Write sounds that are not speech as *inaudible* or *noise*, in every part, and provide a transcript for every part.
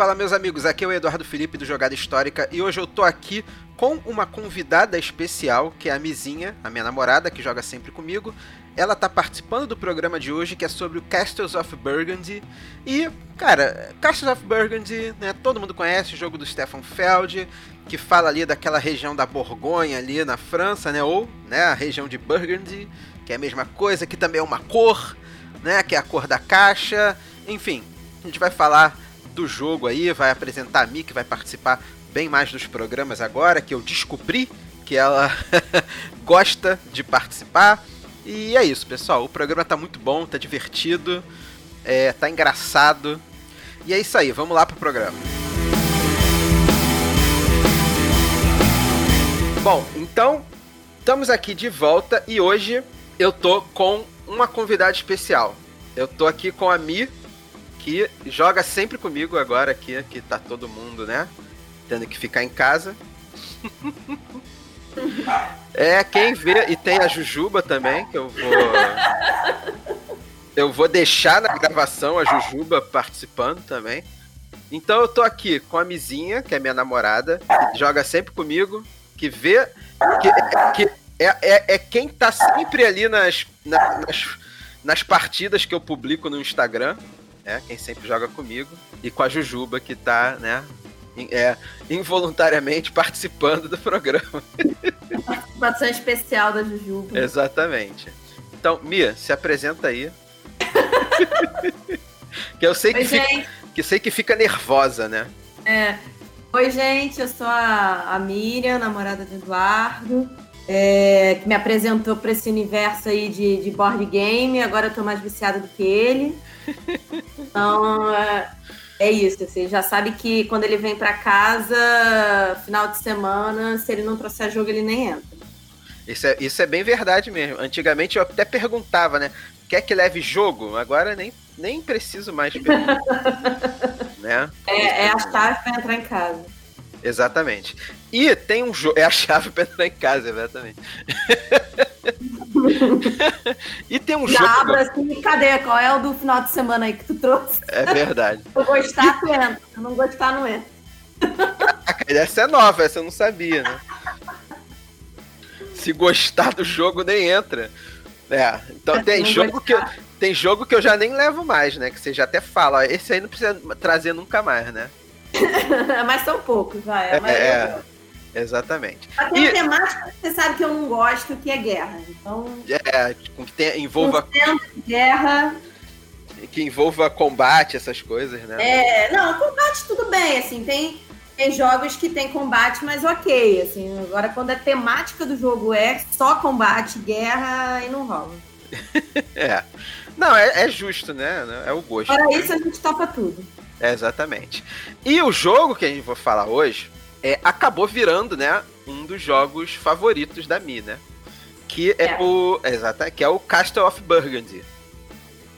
Fala, meus amigos, aqui é o Eduardo Felipe do Jogada Histórica e hoje eu tô aqui com uma convidada especial, que é a Mizinha, a minha namorada, que joga sempre comigo. Ela tá participando do programa de hoje, que é sobre o Castles of Burgundy. E, cara, Castles of Burgundy, né, todo mundo conhece o jogo do Stefan Feld, que fala ali daquela região da Borgonha ali na França, né, ou, né, a região de Burgundy, que é a mesma coisa, que também é uma cor, né, que é a cor da caixa. Enfim, a gente vai falar do jogo aí, vai apresentar a Mi, que vai participar bem mais dos programas agora, que eu descobri que ela *laughs* gosta de participar. E é isso, pessoal. O programa tá muito bom, tá divertido, é, tá engraçado. E é isso aí, vamos lá pro programa. Bom, então estamos aqui de volta e hoje eu tô com uma convidada especial. Eu tô aqui com a Mi, que joga sempre comigo agora aqui, que tá todo mundo, né? Tendo que ficar em casa. *laughs* é, quem vê, e tem a Jujuba também, que eu vou. Eu vou deixar na gravação a Jujuba participando também. Então eu tô aqui com a Mizinha, que é minha namorada, que joga sempre comigo, que vê. Que, que é, é, é quem tá sempre ali nas, nas, nas partidas que eu publico no Instagram né? Quem sempre joga comigo. E com a Jujuba, que tá, né? É, involuntariamente participando do programa. Participação especial da Jujuba. Exatamente. Então, Mia, se apresenta aí. *laughs* que eu sei que, Oi, fica, que sei que fica nervosa, né? É. Oi, gente, eu sou a, a Miriam, namorada do Eduardo, é, que me apresentou para esse universo aí de, de board game. Agora eu tô mais viciada do que ele. Então, é, é isso. Você já sabe que quando ele vem para casa, final de semana, se ele não trouxer jogo, ele nem entra. Isso é, isso é bem verdade mesmo. Antigamente eu até perguntava, né? Quer que leve jogo? Agora nem, nem preciso mais perguntar. *laughs* né? É, é a chave para entrar em casa. Exatamente. E tem um jogo. É a chave para entrar em casa, exatamente. *laughs* e tem um Já jogo. abro assim, cadê? Qual é o do final de semana aí que tu trouxe? É verdade. Se *laughs* eu gostar, tu entra. Se eu não gostar, não entra. Caraca, essa é nova, essa eu não sabia, né? Se gostar do jogo, nem entra. É, então tem jogo, que eu, tem jogo que eu já nem levo mais, né? Que você já até fala, ó, esse aí não precisa trazer nunca mais, né? *laughs* Mas são poucos, vai. É, é, exatamente. Mas tem e... temática que você sabe que eu não gosto, que é guerra. Então. É, que tem, envolva. Guerra. Que envolva combate, essas coisas, né? É, não, combate tudo bem, assim, tem, tem jogos que tem combate, mas ok, assim. Agora, quando a temática do jogo é só combate, guerra, aí não rola. *laughs* é. Não, é, é, justo, né? É o gosto. Para isso a gente topa tudo. É, exatamente. E o jogo que a gente vai falar hoje é, acabou virando, né, um dos jogos favoritos da Mi, né? Que é, é. o. Exato, que é o Castle of Burgundy.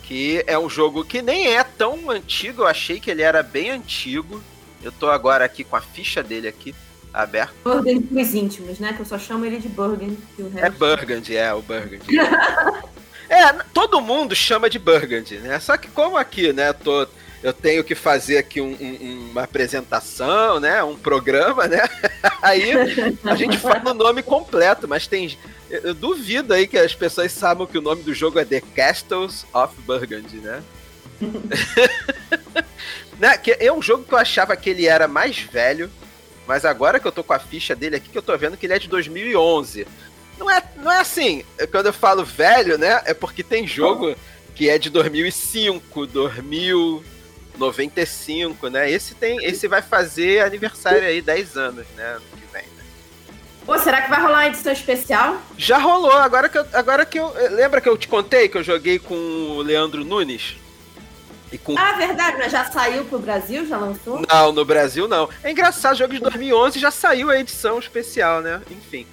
Que é um jogo que nem é tão antigo, eu achei que ele era bem antigo. Eu tô agora aqui com a ficha dele aqui aberta. Burgundy pros íntimos, né? Que eu só chamo ele de Burgundy. É Burgundy, é, o Burgundy. *laughs* é, todo mundo chama de Burgundy, né? Só que como aqui, né, tô eu tenho que fazer aqui um, um, uma apresentação, né? Um programa, né? *laughs* aí a gente fala o nome completo, mas tem. Eu duvido aí que as pessoas saibam que o nome do jogo é The Castles of Burgundy, né? *laughs* né? Que é um jogo que eu achava que ele era mais velho, mas agora que eu tô com a ficha dele aqui, que eu tô vendo que ele é de 2011. Não é, não é assim, quando eu falo velho, né? É porque tem jogo que é de 2005, 2000, 95, né? Esse tem, esse vai fazer aniversário aí 10 anos, né? Ano que vem. Né? Pô, será que vai rolar uma edição especial? Já rolou, agora que eu, agora que eu lembra que eu te contei que eu joguei com o Leandro Nunes? E com... Ah, verdade, mas já saiu pro Brasil, já lançou? Não, no Brasil não. É engraçado, jogo de 2011 já saiu a edição especial, né? Enfim.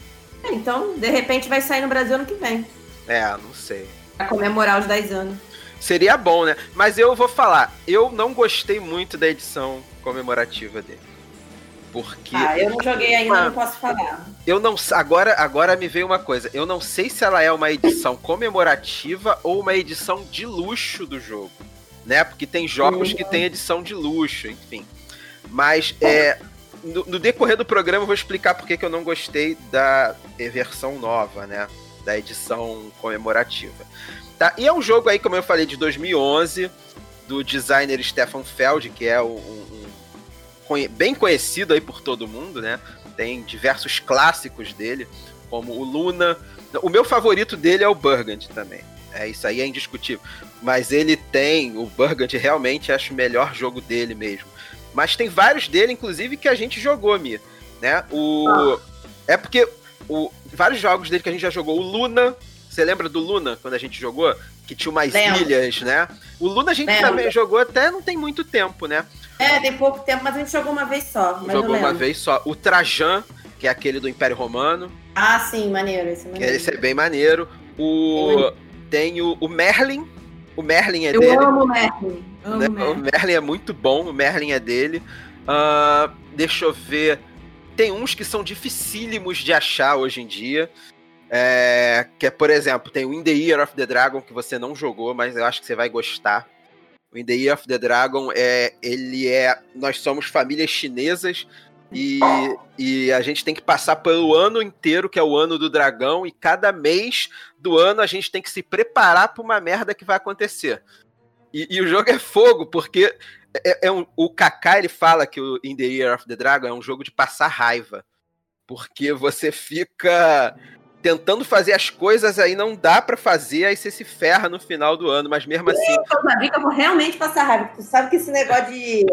É, então, de repente vai sair no Brasil ano que vem. É, não sei. Pra comemorar os 10 anos. Seria bom, né? Mas eu vou falar, eu não gostei muito da edição comemorativa dele. Porque. Ah, eu não joguei ainda, uma... não posso falar. Eu não. Agora, agora me veio uma coisa. Eu não sei se ela é uma edição comemorativa ou uma edição de luxo do jogo. Né? Porque tem jogos que tem edição de luxo, enfim. Mas é, no, no, decorrer do programa eu vou explicar por que eu não gostei da versão nova, né? Da edição comemorativa. Tá? E é um jogo aí, como eu falei, de 2011, do designer Stefan Feld, que é um, um, um bem conhecido aí por todo mundo, né? Tem diversos clássicos dele, como o Luna. O meu favorito dele é o Burgundy também. É, isso aí é indiscutível. Mas ele tem, o Burgundy realmente acho o melhor jogo dele mesmo. Mas tem vários dele, inclusive, que a gente jogou, Mi. Né? O... Ah. É porque o... vários jogos dele que a gente já jogou. O Luna, você lembra do Luna, quando a gente jogou? Que tinha umas Lembro. ilhas, né? O Luna a gente Lembro. também jogou até não tem muito tempo, né? É, tem pouco tempo, mas a gente jogou uma vez só. Jogou uma vez só. O Trajan, que é aquele do Império Romano. Ah, sim, maneiro. Esse é, maneiro. esse é bem maneiro. O... Tem o, o Merlin. O Merlin é Eu dele. Eu amo o Merlin. Amo né? Merlin. O Merlin é muito bom, o Merlin é dele. Uh, deixa eu ver. Tem uns que são dificílimos de achar hoje em dia. É, que é, por exemplo, tem o In the Year of the Dragon, que você não jogou, mas eu acho que você vai gostar. O In the Year of the Dragon é. Ele é. Nós somos famílias chinesas e, e a gente tem que passar pelo ano inteiro, que é o ano do dragão, e cada mês do ano a gente tem que se preparar para uma merda que vai acontecer. E, e, o jogo é fogo, porque é, é um, o Kaká ele fala que o In the Year of the Dragon é um jogo de passar raiva. Porque você fica tentando fazer as coisas aí não dá para fazer, aí você se ferra no final do ano, mas mesmo assim. Eu, eu vou realmente passar raiva. Tu sabe que esse negócio de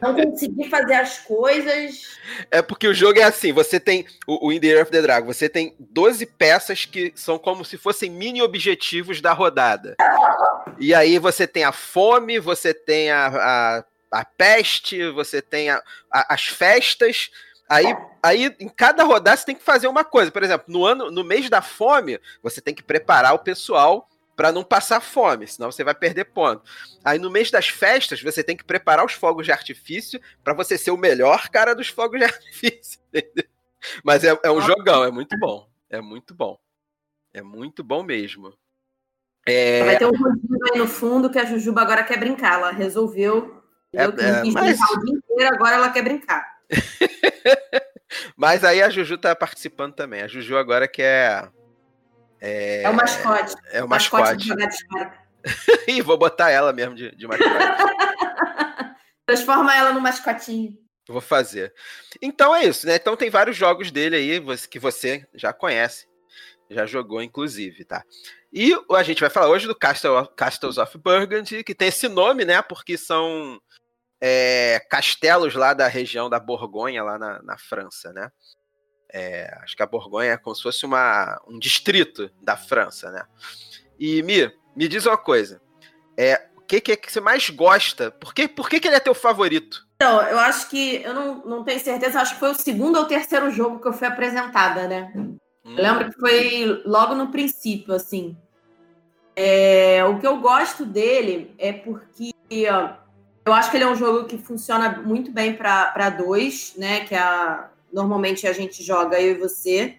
não conseguir fazer as coisas. É porque o jogo é assim: você tem o, o In the Air of the Dragon, você tem 12 peças que são como se fossem mini objetivos da rodada. E aí você tem a fome, você tem a, a, a peste, você tem a, a, as festas Aí, aí, em cada rodada, você tem que fazer uma coisa. Por exemplo, no ano, no mês da fome, você tem que preparar o pessoal para não passar fome, senão você vai perder ponto. Aí no mês das festas, você tem que preparar os fogos de artifício para você ser o melhor cara dos fogos de *laughs* artifício. Entendeu? Mas é, é um jogão, é muito bom. É muito bom. É muito bom mesmo. É... Vai ter um rodinho aí no fundo que a Jujuba agora quer brincar. Ela resolveu. É, é, mas... o dia inteiro, agora ela quer brincar. *laughs* Mas aí a Juju tá participando também. A Juju agora quer. É, é o mascote. É o mascote. mascote *laughs* Ih, vou botar ela mesmo de, de mascote. *laughs* Transforma ela no mascotinho. Vou fazer. Então é isso, né? Então tem vários jogos dele aí que você já conhece. Já jogou, inclusive, tá? E a gente vai falar hoje do Castle, Castles of Burgundy, que tem esse nome, né? Porque são é, castelos lá da região da Borgonha, lá na, na França, né? É, acho que a Borgonha é como se fosse uma, um distrito da França, né? E Mi, me diz uma coisa. É, o que, que, é que você mais gosta? Por que, por que, que ele é teu favorito? Então, eu acho que. Eu não, não tenho certeza, acho que foi o segundo ou terceiro jogo que eu fui apresentada, né? Hum. Eu lembro que foi logo no princípio, assim. É, o que eu gosto dele é porque. Ó, eu acho que ele é um jogo que funciona muito bem para dois, né? Que é a, normalmente a gente joga eu e você,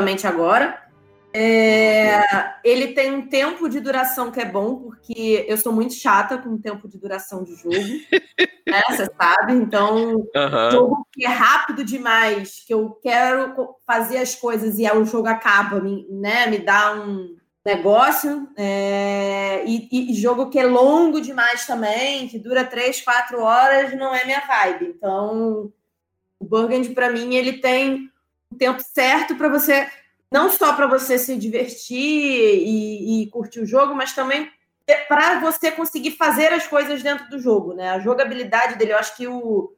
somente agora. É, ele tem um tempo de duração que é bom, porque eu sou muito chata com o tempo de duração de jogo, *laughs* né? Você sabe? Então, uhum. jogo que é rápido demais, que eu quero fazer as coisas e aí o jogo acaba, me, né? Me dá um negócio é, e, e, jogo que é longo demais também, que dura três, quatro horas, não é minha vibe. Então, o Burgundy para mim ele tem o tempo certo para você não só para você se divertir e, e, curtir o jogo, mas também para você conseguir fazer as coisas dentro do jogo, né? A jogabilidade dele, eu acho que o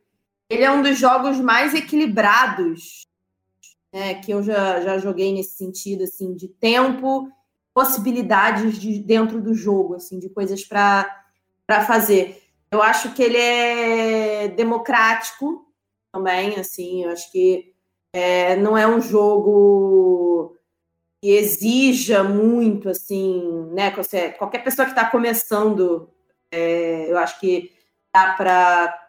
ele é um dos jogos mais equilibrados né, que eu já, já joguei nesse sentido, assim, de tempo possibilidades de, dentro do jogo, assim, de coisas para fazer. Eu acho que ele é democrático também, assim, eu acho que é, não é um jogo que exija muito, assim, né? Qualquer pessoa que está começando, é, eu acho que dá para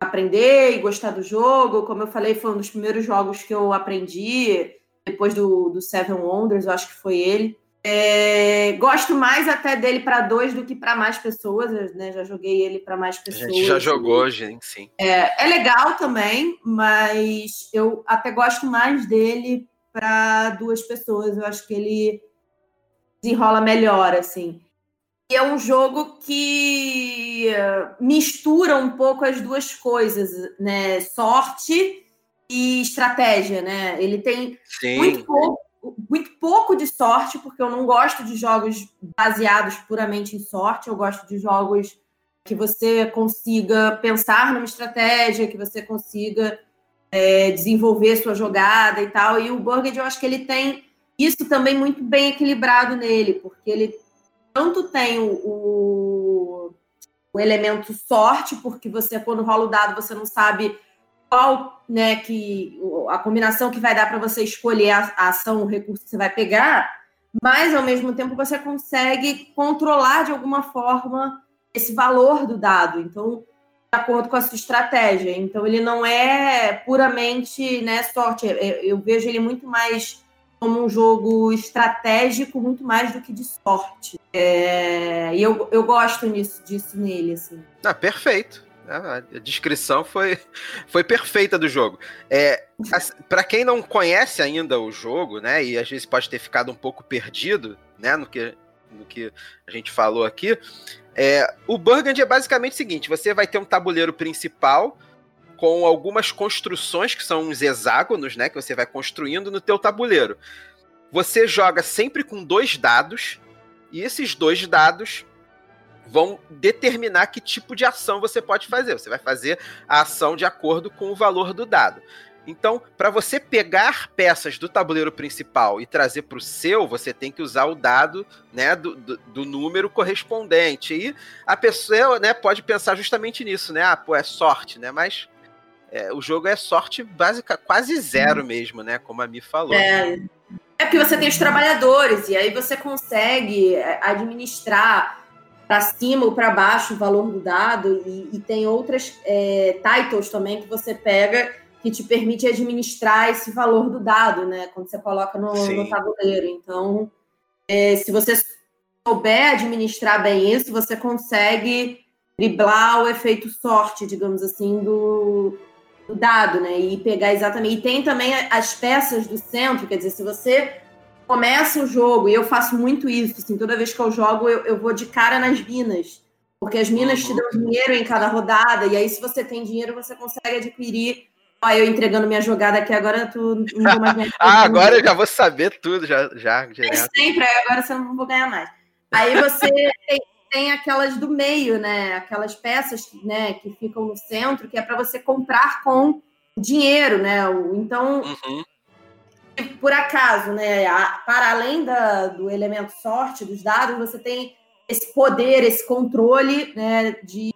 aprender e gostar do jogo. Como eu falei, foi um dos primeiros jogos que eu aprendi depois do, do Seven Wonders, eu acho que foi ele. É, gosto mais até dele para dois do que para mais pessoas, né? Já joguei ele para mais pessoas. A gente já jogou, gente, sim. É, é legal também, mas eu até gosto mais dele para duas pessoas. Eu acho que ele desenrola melhor, assim. E é um jogo que mistura um pouco as duas coisas, né? Sorte e estratégia, né? Ele tem Sim. muito pouco muito pouco de sorte, porque eu não gosto de jogos baseados puramente em sorte, eu gosto de jogos que você consiga pensar numa estratégia, que você consiga é, desenvolver sua jogada e tal. E o Burgundy, eu acho que ele tem isso também muito bem equilibrado nele, porque ele tanto tem o, o, o elemento sorte, porque você, quando rola o dado, você não sabe qual, né, que a combinação que vai dar para você escolher a, a, ação, o recurso que você vai pegar, mas ao mesmo tempo você consegue controlar de alguma forma esse valor do dado. Então, de acordo com a sua estratégia. Então, ele não é puramente né, sorte. Eu, vejo ele muito mais como um jogo estratégico, muito mais do que de sorte. É, e eu, eu gosto nisso, disso nele. Assim. Ah, perfeito. A descrição foi, *laughs* foi perfeita do jogo. É, para quem não conhece ainda o jogo, né, e às vezes pode ter ficado um pouco perdido, né, no que, no que a gente falou aqui, é, o Burgundy é basicamente o seguinte: você vai ter um tabuleiro principal com algumas construções que são uns hexágonos, né, que você vai construindo no teu tabuleiro. Você joga sempre com dois dados e esses dois dados vão determinar que tipo de ação você pode fazer. Você vai fazer a ação de acordo com o valor do dado. Então, para você pegar peças do tabuleiro principal e trazer para o seu, você tem que usar o dado né, do, do, do, número correspondente. E a pessoa né, pode pensar justamente nisso, né? Ah, pô, é sorte, né? Mas é, o jogo é sorte básica, quase zero mesmo, né? Como a Mi falou. É, é porque você tem os trabalhadores, e aí você consegue é, administrar para cima ou para baixo o valor do dado, e, e tem outras é, titles também que você pega que te permite administrar esse valor do dado, né? Quando você coloca no, no tabuleiro. Então, é, se você souber administrar bem isso, você consegue driblar o efeito sorte, digamos assim, do, do dado, né? E pegar exatamente. E tem também as peças do centro, quer dizer, se você começa o jogo, e eu faço muito isso, assim, toda vez que eu jogo, eu, eu vou de cara nas minas. Porque as minas uhum. te dão dinheiro em cada rodada, e aí, se você tem dinheiro, você consegue adquirir. Ó, eu entregando minha jogada aqui agora, tu não vou mais *laughs* Ah, agora eu já vou saber tudo, já, já direto. Sempre, agora você não vou ganhar mais. Aí você *laughs* tem, tem aquelas do meio, né? Aquelas peças né, que ficam no centro, que é para você comprar com dinheiro, né? Então, uhum por acaso, né, para além da, do elemento sorte dos dados, você tem esse poder, esse controle né, de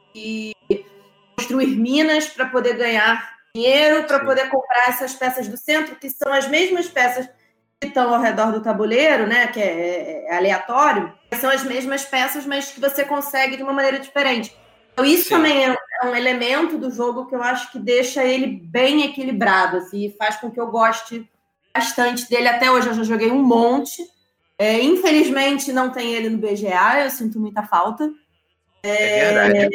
construir minas para poder ganhar dinheiro, para poder comprar essas peças do centro, que são as mesmas peças que estão ao redor do tabuleiro, né, que é, é aleatório, são as mesmas peças, mas que você consegue de uma maneira diferente. Então, isso Sim. também é, é um elemento do jogo que eu acho que deixa ele bem equilibrado, assim, e faz com que eu goste bastante dele até hoje, eu já joguei um monte. É, infelizmente não tem ele no BGA, eu sinto muita falta. É, é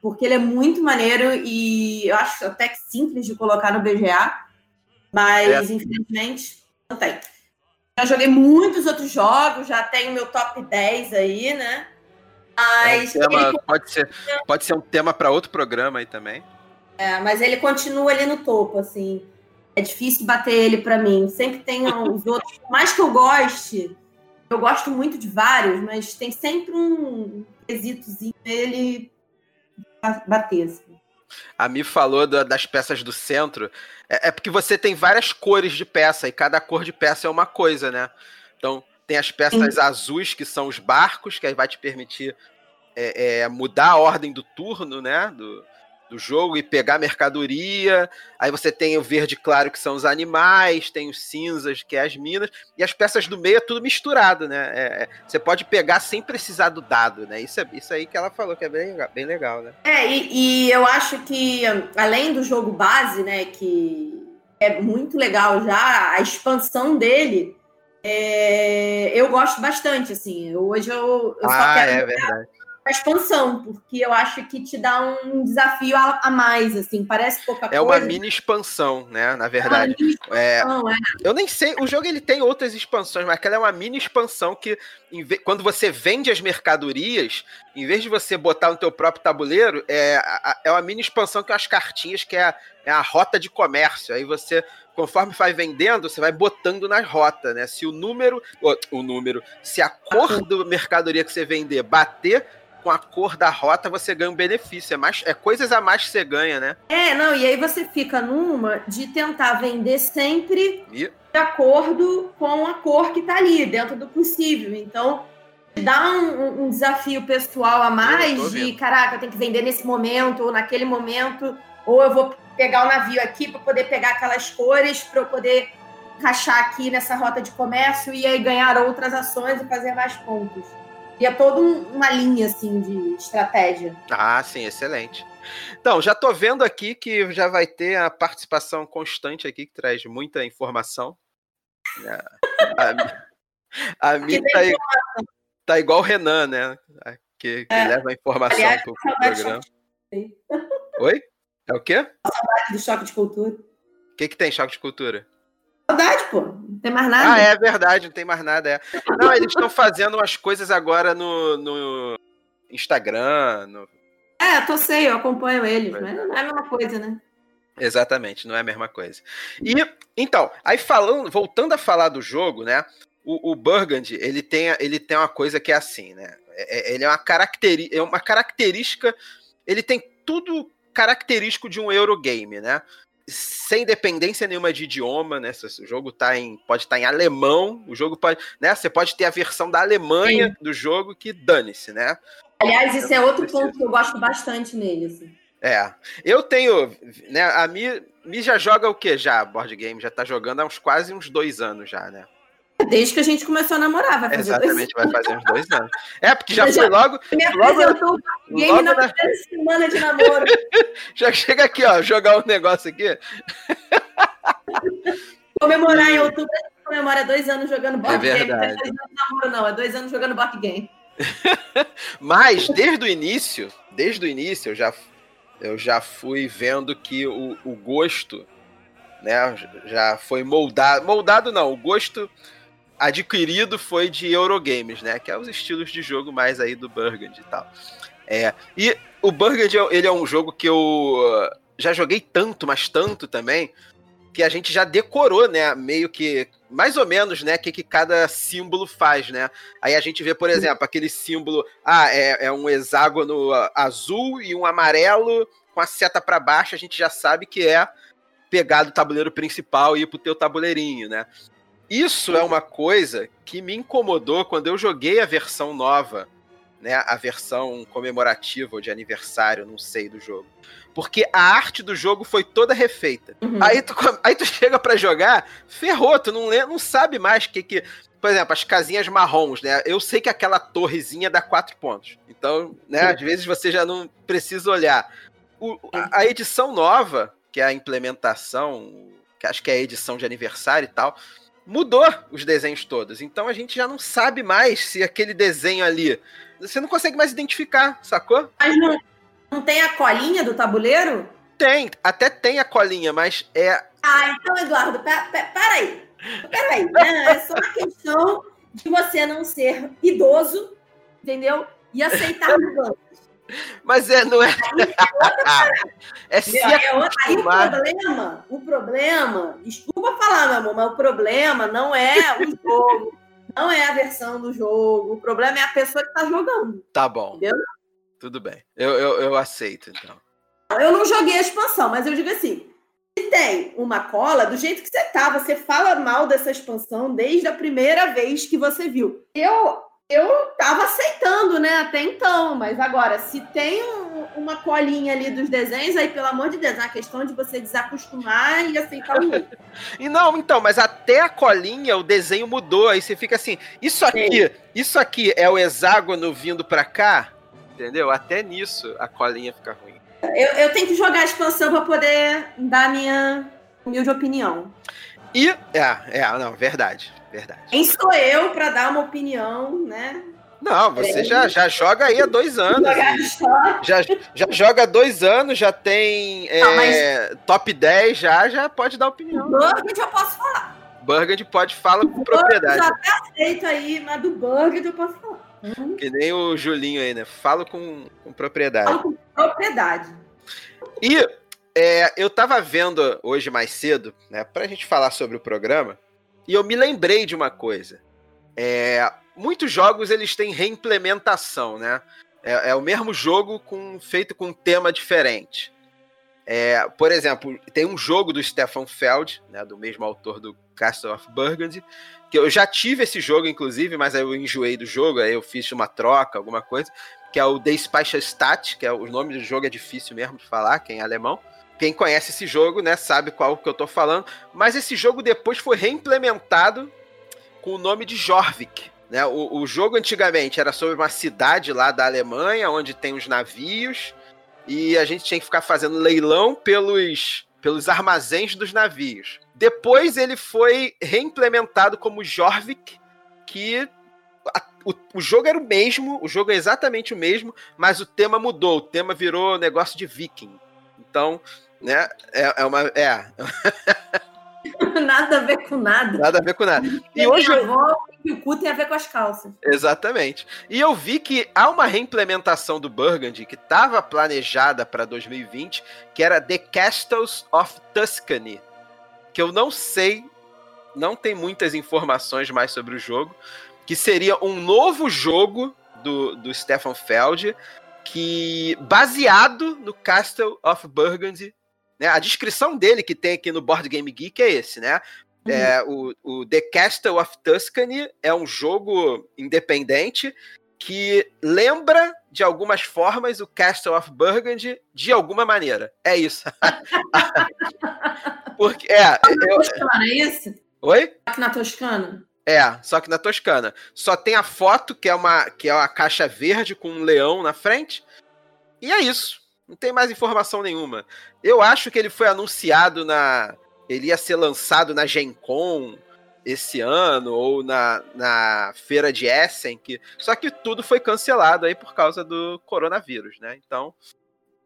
porque ele é muito maneiro e eu acho até que simples de colocar no BGA, mas é. infelizmente não tem. Já joguei muitos outros jogos, já tenho meu top 10 aí, né? Mas é um tema, ele... pode, ser, pode ser um tema para outro programa aí também. É, mas ele continua ali no topo, assim. É difícil bater ele para mim. Sempre tem os outros, por mais que eu goste, eu gosto muito de vários, mas tem sempre um quesitozinho dele bater. Assim. A Mi falou da, das peças do centro. É, é, porque você tem várias cores de peça e cada cor de peça é uma coisa, né? Então, tem as peças Sim. azuis, que são os barcos, que aí vai te permitir é, é, mudar a ordem do turno, né? Do, do jogo e pegar mercadoria. Aí você tem o verde claro, que são os animais, tem os cinzas, que é as minas, e as peças do meio é tudo misturado, né? É, é, você pode pegar sem precisar do dado, né? Isso, é, isso aí que ela falou, que é bem, bem legal, né? É, e, e eu acho que, além do jogo base, né, que é muito legal já, a expansão dele É, eu gosto bastante, assim. Hoje eu, eu ah, só quero é verdade a expansão, porque eu acho que te dá um desafio a, a mais, assim, parece pouca é coisa. É uma mini expansão, né, na verdade. É, expansão, é. Eu nem sei, o jogo ele tem outras expansões, mas aquela é uma mini expansão que quando você vende as mercadorias, em vez de você botar no teu próprio tabuleiro, é, é uma mini expansão que é as cartinhas, que é a, é a rota de comércio. Aí você conforme vai vendendo, você vai botando na rota, né? Se o número, o número, se a cor do mercadoria que você vender bater com a cor da rota você ganha um benefício. É, mais, é coisas a mais que você ganha, né? É, não, e aí você fica numa de tentar vender sempre e... de acordo com a cor que tá ali, dentro do possível. Então, dá um, um desafio pessoal a mais de, caraca, eu tenho que vender nesse momento, ou naquele momento, ou eu vou pegar o navio aqui para poder pegar aquelas cores, para eu poder encaixar aqui nessa rota de comércio e aí ganhar outras ações e fazer mais pontos. E é toda uma linha, assim, de estratégia. Ah, sim, excelente. Então, já tô vendo aqui que já vai ter a participação constante aqui, que traz muita informação. A, a, mim tá, tá, igual o Renan, né? Que, que é. leva a informação Aliás, pro, pro programa. Oi? É o quê? saudade do choque de cultura. O que, que tem choque de cultura? Saudade, pô. Não tem mais nada. Ah, é verdade, não tem mais nada. É. Não, eles estão fazendo umas coisas agora no, no Instagram. No... É, tô sei, eu acompanho eles, mas não é a mesma coisa, né? Exatamente, não é a mesma coisa. E, então, aí falando, voltando a falar do jogo, né? O, o Burgundy, ele tem, ele tem uma coisa que é assim, né? É, é ele é uma, caracteri é uma característica. Ele tem tudo característico de um Eurogame, né? Sem dependência nenhuma de idioma, né? Se o jogo tá em, pode estar tá em alemão, o jogo pode, né? Você pode ter a versão da Alemanha Sim. do jogo que dane-se, né? Aliás, isso é outro ponto que eu gosto bastante nele. Assim. É, eu tenho, né? A Mi, Mi já joga o que já? Board game já tá jogando há uns quase uns dois anos já, né? Desde que a gente começou a namorar, vai fazer Exatamente, vai fazer uns dois anos. É, porque já, já foi logo. Me apresentou logo, game na primeira semana de namoro. *laughs* já chega aqui, ó, jogar um negócio aqui. Comemorar em outubro, a gente comemora dois anos jogando board é game. Não é dois anos de namoro, não, é dois anos jogando board game. *laughs* Mas, desde o início, desde o início, eu já, eu já fui vendo que o, o gosto, né, já foi moldado. Moldado não, o gosto adquirido foi de Eurogames, né? Que é os estilos de jogo mais aí do Burgundy e tal. É, e o Burgundy, ele é um jogo que eu uh, já joguei tanto, mas tanto também, que a gente já decorou, né? Meio que, mais ou menos, né? O que, que cada símbolo faz, né? Aí a gente vê, por exemplo, aquele símbolo, ah, é, é um hexágono azul e um amarelo com a seta para baixo, a gente já sabe que é pegar do tabuleiro principal e ir pro teu tabuleirinho, né? Isso é uma coisa que me incomodou quando eu joguei a versão nova, né? A versão comemorativa ou de aniversário, não sei, do jogo. Porque a arte do jogo foi toda refeita. Uhum. Aí, tu, aí tu chega para jogar, ferrou, tu não, não sabe mais o que que. Por exemplo, as casinhas marrons, né? Eu sei que aquela torrezinha dá quatro pontos. Então, né, às vezes você já não precisa olhar. O, a, a edição nova, que é a implementação, que acho que é a edição de aniversário e tal, mudou os desenhos todos. Então a gente já não sabe mais se aquele desenho ali. Você não consegue mais identificar, sacou? Mas não, não tem a colinha do tabuleiro? Tem, até tem a colinha, mas é. Ah, então, Eduardo, para aí. Peraí. Não, é só uma questão de você não ser idoso, entendeu? E aceitar *laughs* mudanças. Mas é, não é. *laughs* é se aí o problema, o problema, desculpa falar, meu amor, mas o problema não é o jogo, não é a versão do jogo, o problema é a pessoa que tá jogando. Tá bom. Entendeu? Tudo bem. Eu, eu, eu aceito, então. Eu não joguei a expansão, mas eu digo assim: se tem uma cola, do jeito que você tá, você fala mal dessa expansão desde a primeira vez que você viu. Eu eu tava aceitando, né, até então, mas agora, se tem um, uma colinha ali dos desenhos, aí, pelo amor de Deus, é uma questão de você desacostumar e aceitar o outro. e não, então, mas até a colinha, o desenho mudou, aí você fica assim, isso aqui, Sim. isso aqui é o hexágono vindo pra cá, entendeu? Até nisso a colinha fica ruim. Eu, eu tenho que jogar a expansão pra poder dar a minha humilde opinião. E, é, é, não, verdade. Verdade. Quem sou eu para dar uma opinião, né? Não, você já, já joga aí há dois anos. Já, já joga há dois anos, já tem é, Não, mas... top 10, já, já pode dar opinião. Burgundy eu posso falar. Burgundy pode falar com propriedade. Já até aceito aí, mas do Burgundy eu posso falar. Uhum. Que nem o Julinho aí, né? Falo com, com propriedade. Falo com propriedade. E é, eu tava vendo hoje mais cedo, né, pra gente falar sobre o programa, e eu me lembrei de uma coisa. É, muitos jogos eles têm reimplementação, né? É, é o mesmo jogo com, feito com um tema diferente. É, por exemplo, tem um jogo do Stefan Feld, né, do mesmo autor do Castle of Burgundy, que eu já tive esse jogo, inclusive, mas aí eu enjoei do jogo, aí eu fiz uma troca, alguma coisa, que é o The Stat, que é o nome do jogo é difícil mesmo de falar, quem é alemão. Quem conhece esse jogo, né, sabe qual que eu tô falando, mas esse jogo depois foi reimplementado com o nome de Jorvik, né? O, o jogo antigamente era sobre uma cidade lá da Alemanha, onde tem os navios, e a gente tinha que ficar fazendo leilão pelos, pelos armazéns dos navios. Depois ele foi reimplementado como Jorvik, que a, o, o, jogo era o mesmo, o jogo é exatamente o mesmo, mas o tema mudou, o tema virou negócio de viking. Então, né, é, é uma... É. *laughs* nada a ver com nada. Nada a ver com nada. E hoje... Avó, o cu tem a ver com as calças. Exatamente. E eu vi que há uma reimplementação do Burgundy que estava planejada para 2020, que era The Castles of Tuscany, que eu não sei, não tem muitas informações mais sobre o jogo, que seria um novo jogo do, do Stefan Feld, que baseado no Castle of Burgundy né? A descrição dele que tem aqui no Board Game Geek é esse, né? Uhum. É, o, o The Castle of Tuscany é um jogo independente que lembra de algumas formas o Castle of Burgundy de alguma maneira. É isso. *laughs* Porque é, eu... Toscana, é isso? Oi? Só que na Toscana. É, só que na Toscana. Só tem a foto que é uma que é uma caixa verde com um leão na frente. E é isso. Não tem mais informação nenhuma. Eu acho que ele foi anunciado na. Ele ia ser lançado na Gen Con esse ano, ou na, na feira de Essen, que, só que tudo foi cancelado aí por causa do coronavírus, né? Então,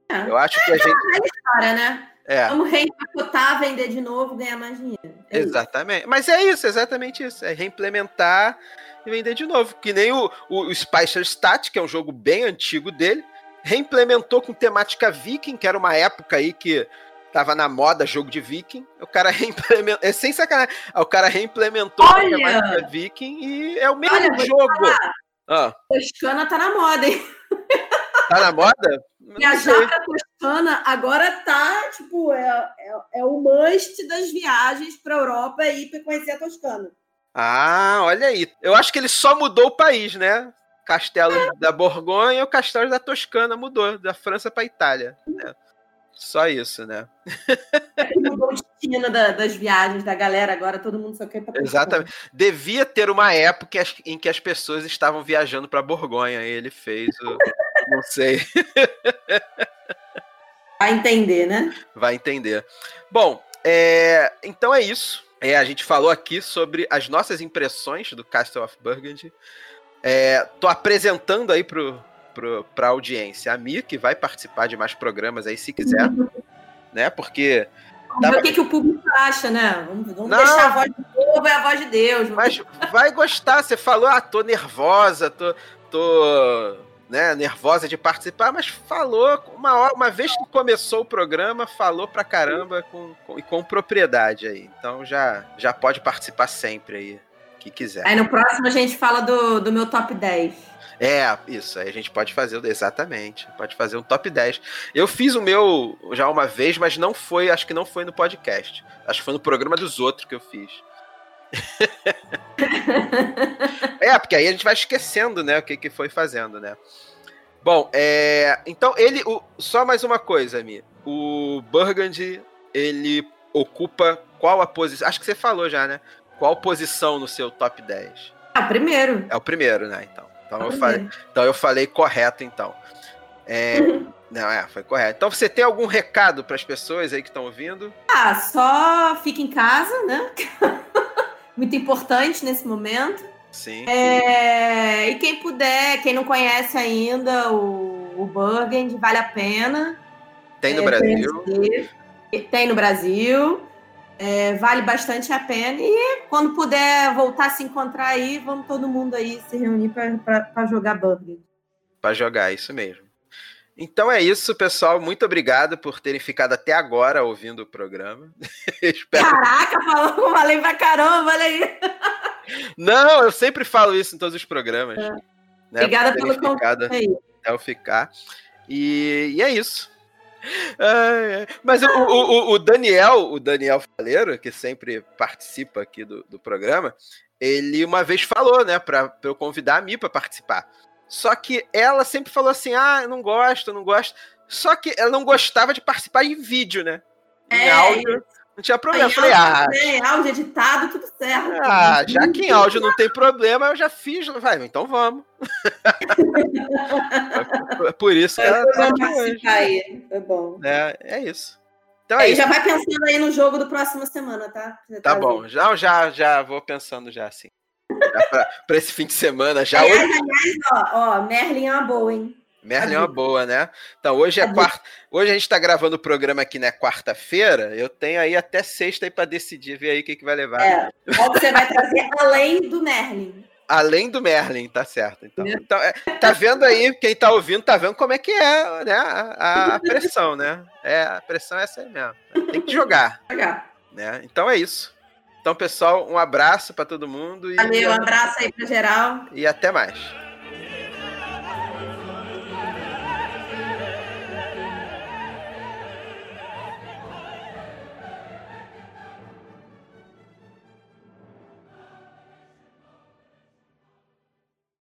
é. eu acho que a é, gente. É história, né? É. Vamos reimplementar, vender de novo, ganhar mais dinheiro. É exatamente. Isso. Mas é isso, exatamente isso. É reimplementar e vender de novo. Que nem o, o, o Spicer Stat, que é um jogo bem antigo dele reimplementou com temática viking, que era uma época aí que tava na moda jogo de viking. O cara *laughs* reimplementou, é sem sacanagem, o cara reimplementou Olha, com temática viking e é o mesmo olha, jogo. Ah. Toscana tá na moda, hein? Tá na moda? Viajar pra Toscana agora tá, tipo, é, é, é o must das viagens pra Europa e pra conhecer a Toscana. Ah, olha aí. Eu acho que ele só mudou o país, né? Castelo da Borgonha e o castelo da Toscana mudou, da França para Itália. Né? Só isso, né? Mudou o destino da, das viagens da galera, agora todo mundo só quer pra Exatamente. Devia ter uma época em que as pessoas estavam viajando para Borgonha e ele fez o. Não sei. *laughs* Vai entender, né? Vai entender. Bom, é... então é isso. É, a gente falou aqui sobre as nossas impressões do Castle of Burgundy. É, tô apresentando aí pro, pro, pra audiência a Mi, que vai participar de mais programas aí, se quiser. né? Porque. Vamos ver o que, que o público acha, né? Vamos, vamos deixar a voz do povo é a voz de Deus. Mas vai gostar. Você falou, ah, tô nervosa, tô. tô né, nervosa de participar, mas falou uma, hora, uma vez que começou o programa, falou pra caramba com, com, e com propriedade aí. Então já, já pode participar sempre aí que quiser. Aí no próximo a gente fala do, do meu top 10. É, isso, aí a gente pode fazer, exatamente, pode fazer um top 10. Eu fiz o meu já uma vez, mas não foi, acho que não foi no podcast. Acho que foi no programa dos outros que eu fiz. *laughs* é, porque aí a gente vai esquecendo, né, o que, que foi fazendo, né. Bom, é, então ele, o, só mais uma coisa, Mi. O Burgundy, ele ocupa qual a posição? Acho que você falou já, né? Qual posição no seu top 10? É o primeiro. É o primeiro, né? Então, então, é eu, falei, então eu falei correto, então. É, *laughs* não, é, foi correto. Então você tem algum recado para as pessoas aí que estão ouvindo? Ah, só fica em casa, né? *laughs* muito importante nesse momento. Sim. É, e quem puder, quem não conhece ainda o, o vale a pena. Tem no é, Brasil. Tem no Brasil. É, vale bastante a pena. E quando puder voltar a se encontrar aí, vamos todo mundo aí se reunir para jogar Burgundy. Para jogar, isso mesmo. Então é isso, pessoal. Muito obrigado por terem ficado até agora ouvindo o programa. *laughs* Espero... Caraca, falou, falei pra caramba, olha aí. Não, eu sempre falo isso em todos os programas. É. Né, Obrigada pelo convite. Até eu ficar. E, e é isso. É, mas o, o, o, Daniel, o Daniel Faleiro, que sempre participa aqui do, do programa, ele uma vez falou, né, para eu convidar a Mi para participar. Só que ela sempre falou assim: ah, não gosto, não gosto. Só que ela não gostava de participar em vídeo, né? Em é, áudio. Não tinha problema. Eu falei, ah. Tem áudio editado, tudo certo. Ah, já que em áudio não tem problema, eu já fiz. Vai, então vamos. *laughs* é por isso que ela tá aqui Aí. Foi bom. É, é isso. Então é, é já vai pensando aí no jogo do próxima semana, tá? tá bom, já, já, já vou pensando já assim. Para esse fim de semana já. Aliás, hoje... aliás ó, ó, Merlin é uma boa, hein? Merlin é uma boa, né? Então, hoje é quarta. Hoje a gente está gravando o programa aqui na quarta-feira. Eu tenho aí até sexta aí para decidir, ver aí o que, que vai levar. É, qual que você vai trazer além do Merlin? Além do Merlin, tá certo. Então, então é, tá vendo aí, quem tá ouvindo, tá vendo como é que é né, a, a pressão, né? É, a pressão é essa aí mesmo. Tem que jogar. Jogar. Né? Então é isso. Então, pessoal, um abraço para todo mundo. E... Valeu, um abraço aí para geral. E até mais.